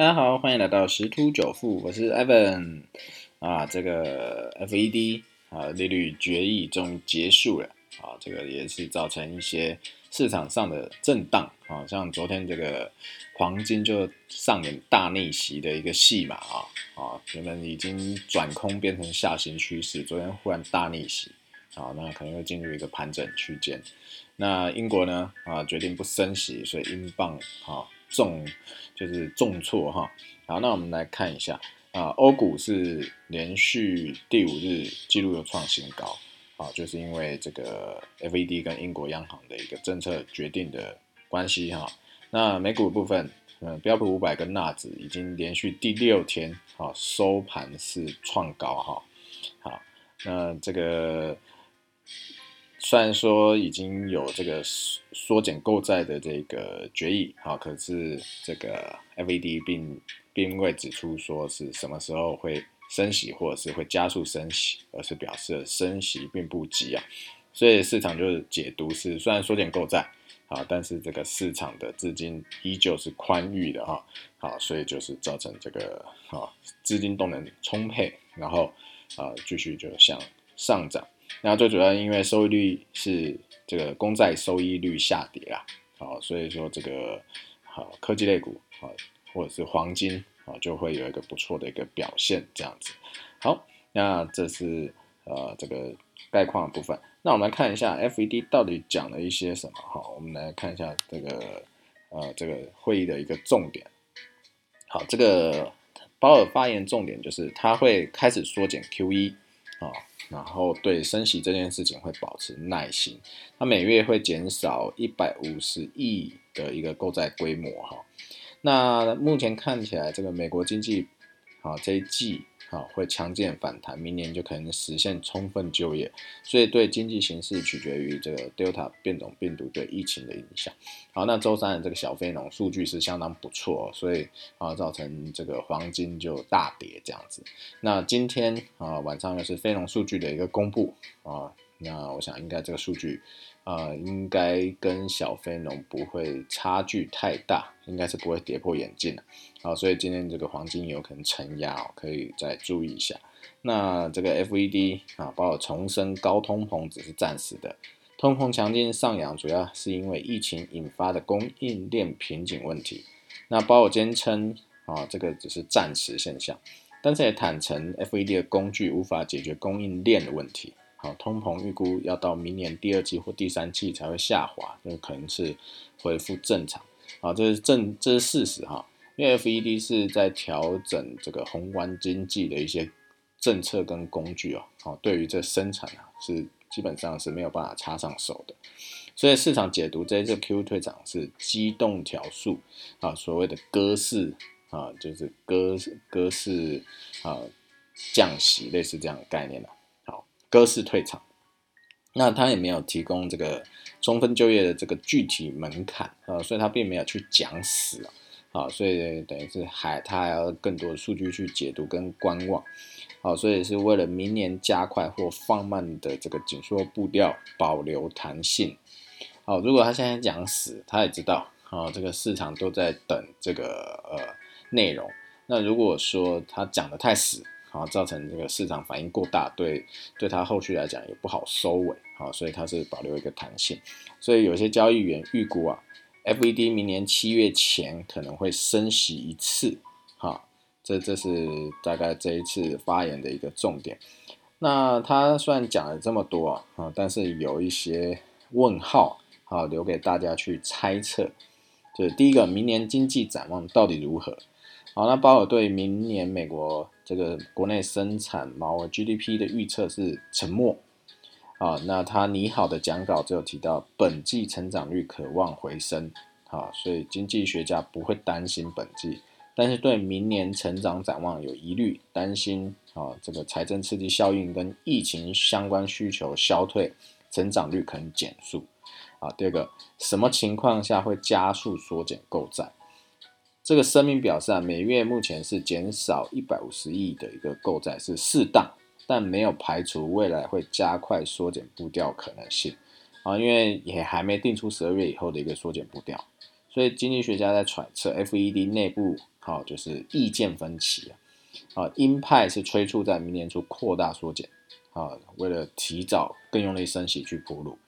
大家好，欢迎来到十突九富，我是 Evan 啊。这个 FED 啊利率决议终于结束了啊，这个也是造成一些市场上的震荡啊，像昨天这个黄金就上演大逆袭的一个戏码啊啊，原本已经转空变成下行趋势，昨天忽然大逆袭啊，那可能会进入一个盘整区间。那英国呢啊决定不升息，所以英镑啊。重就是重挫哈，好，那我们来看一下啊，欧股是连续第五日记录又创新高啊，就是因为这个 FED 跟英国央行的一个政策决定的关系哈。那美股部分，嗯，标普五百跟纳指已经连续第六天啊收盘是创高哈，好，那这个。虽然说已经有这个缩减购债的这个决议，好，可是这个 FED 并并未指出说是什么时候会升息，或者是会加速升息，而是表示升息并不急啊，所以市场就是解读是虽然缩减购债，啊，但是这个市场的资金依旧是宽裕的哈，好，所以就是造成这个啊资金动能充沛，然后啊继续就向上涨。那最主要因为收益率是这个公债收益率下跌啊，好，所以说这个好科技类股啊，或者是黄金啊，就会有一个不错的一个表现这样子。好，那这是呃这个概况的部分。那我们来看一下 FED 到底讲了一些什么哈，我们来看一下这个呃这个会议的一个重点。好，这个鲍尔发言重点就是他会开始缩减 QE 啊。然后对升息这件事情会保持耐心，它每月会减少一百五十亿的一个购债规模哈。那目前看起来，这个美国经济啊这一季。好，会强健反弹，明年就可能实现充分就业，所以对经济形势取决于这个 Delta 变种病毒对疫情的影响。好，那周三的这个小非农数据是相当不错，所以啊造成这个黄金就大跌这样子。那今天啊晚上又是非农数据的一个公布啊，那我想应该这个数据。啊，应该跟小非农不会差距太大，应该是不会跌破眼镜的。好，所以今天这个黄金有可能承压哦，可以再注意一下。那这个 FED 啊，包括重申高通膨只是暂时的，通膨强劲上扬主要是因为疫情引发的供应链瓶颈问题。那包括坚称啊，这个只是暂时现象，但是也坦诚 FED 的工具无法解决供应链的问题。好，通膨预估要到明年第二季或第三季才会下滑，就可能是恢复正常。好，这是正，这是事实哈。因为 FED 是在调整这个宏观经济的一些政策跟工具哦。好，对于这生产啊，是基本上是没有办法插上手的。所以市场解读这一次 Q 退场是机动调速啊，所谓的鸽式啊，就是鸽鸽式啊降息，类似这样的概念的。鸽式退场，那他也没有提供这个充分就业的这个具体门槛啊，所以他并没有去讲死啊，所以等于是还他还要更多的数据去解读跟观望，好，所以是为了明年加快或放慢的这个紧缩步调，保留弹性。好，如果他现在讲死，他也知道啊，这个市场都在等这个呃内容。那如果说他讲的太死，好，造成这个市场反应过大，对对它后续来讲也不好收尾，好，所以它是保留一个弹性。所以有些交易员预估啊，FED 明年七月前可能会升息一次，哈，这这是大概这一次发言的一个重点。那他虽然讲了这么多啊，但是有一些问号，好，留给大家去猜测。就是第一个，明年经济展望到底如何？好，那鲍尔对明年美国这个国内生产毛 GDP 的预测是沉默。啊，那他拟好的讲稿只有提到本季成长率可望回升。啊，所以经济学家不会担心本季，但是对明年成长展望有疑虑，担心啊这个财政刺激效应跟疫情相关需求消退，成长率可能减速。啊，第二个，什么情况下会加速缩减购债？这个声明表示啊，每月目前是减少一百五十亿的一个购债是适当，但没有排除未来会加快缩减步调可能性。啊，因为也还没定出十二月以后的一个缩减步调，所以经济学家在揣测 FED 内部好就是意见分歧啊，啊鹰派是催促在明年初扩大缩减啊，为了提早更用力升息去铺路。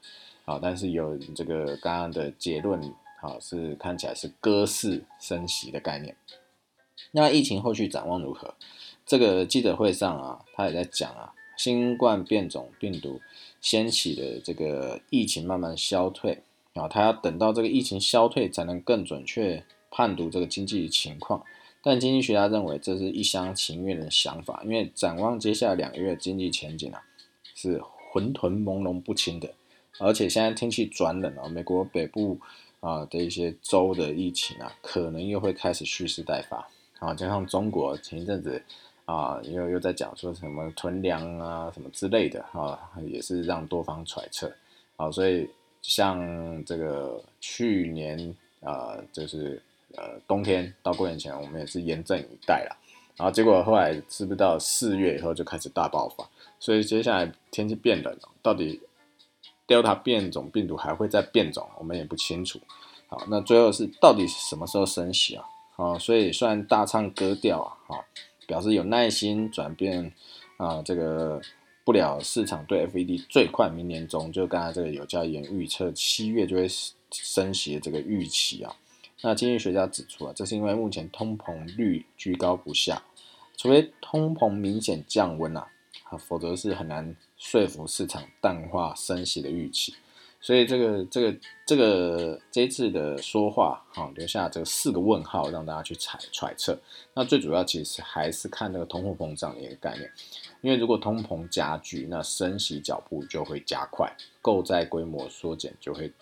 啊，但是有这个刚刚的结论啊是看起来是鸽式升息的概念。那疫情后续展望如何？这个记者会上啊，他也在讲啊，新冠变种病毒掀起的这个疫情慢慢消退啊，他要等到这个疫情消退才能更准确判读这个经济情况。但经济学家认为这是一厢情愿的想法，因为展望接下来两个月经济前景啊，是混沌朦胧不清的，而且现在天气转冷了，美国北部啊的一些州的疫情啊，可能又会开始蓄势待发。啊，加上中国前一阵子啊，又又在讲说什么囤粮啊，什么之类的啊，也是让多方揣测。啊，所以像这个去年啊，就是呃冬天到过年前，我们也是严阵以待了。然后结果后来是不是到四月以后就开始大爆发？所以接下来天气变冷了，到底 Delta 变种病毒还会再变种，我们也不清楚。好，那最后是到底什么时候升息啊？啊，所以虽然大唱歌调啊，表示有耐心转变啊，这个不了市场对 FED 最快明年中，就刚才这个有教研预测七月就会升息的这个预期啊。那经济学家指出啊，这是因为目前通膨率居高不下，除非通膨明显降温，啊，否则是很难说服市场淡化升息的预期。所以这个这个这个这一次的说话，哈，留下这四个问号，让大家去揣揣测。那最主要其实还是看那个通货膨胀的一个概念，因为如果通膨加剧，那升息脚步就会加快，购债规模缩减就会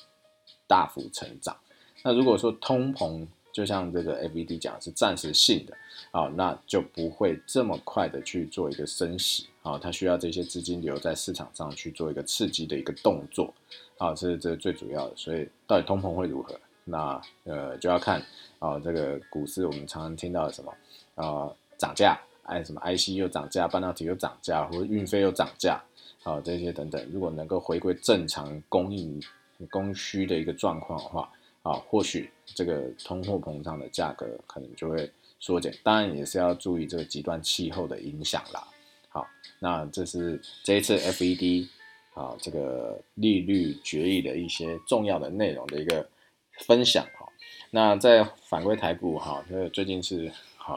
大幅成长。那如果说通膨就像这个 FED 讲是暂时性的，啊，那就不会这么快的去做一个升息，啊，它需要这些资金留在市场上去做一个刺激的一个动作。啊，这是这是最主要的，所以到底通膨会如何？那呃就要看啊，这个股市我们常常听到的什么啊涨价，哎什么 IC 又涨价，半导体又涨价，或者运费又涨价，啊这些等等，如果能够回归正常供应供需的一个状况的话，啊或许这个通货膨胀的价格可能就会缩减，当然也是要注意这个极端气候的影响啦。好，那这是这一次 FED。啊，这个利率决议的一些重要的内容的一个分享哈。那在反归台股哈，这最近是啊，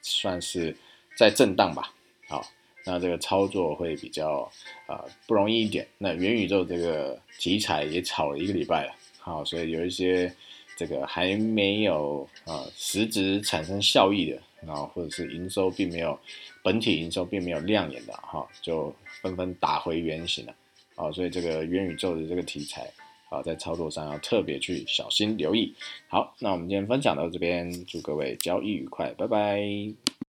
算是在震荡吧。好，那这个操作会比较啊不容易一点。那元宇宙这个题材也炒了一个礼拜了，好，所以有一些这个还没有啊实质产生效益的，然后或者是营收并没有本体营收并没有亮眼的哈，就纷纷打回原形了。啊，所以这个元宇宙的这个题材啊，在操作上要特别去小心留意。好，那我们今天分享到这边，祝各位交易愉快，拜拜。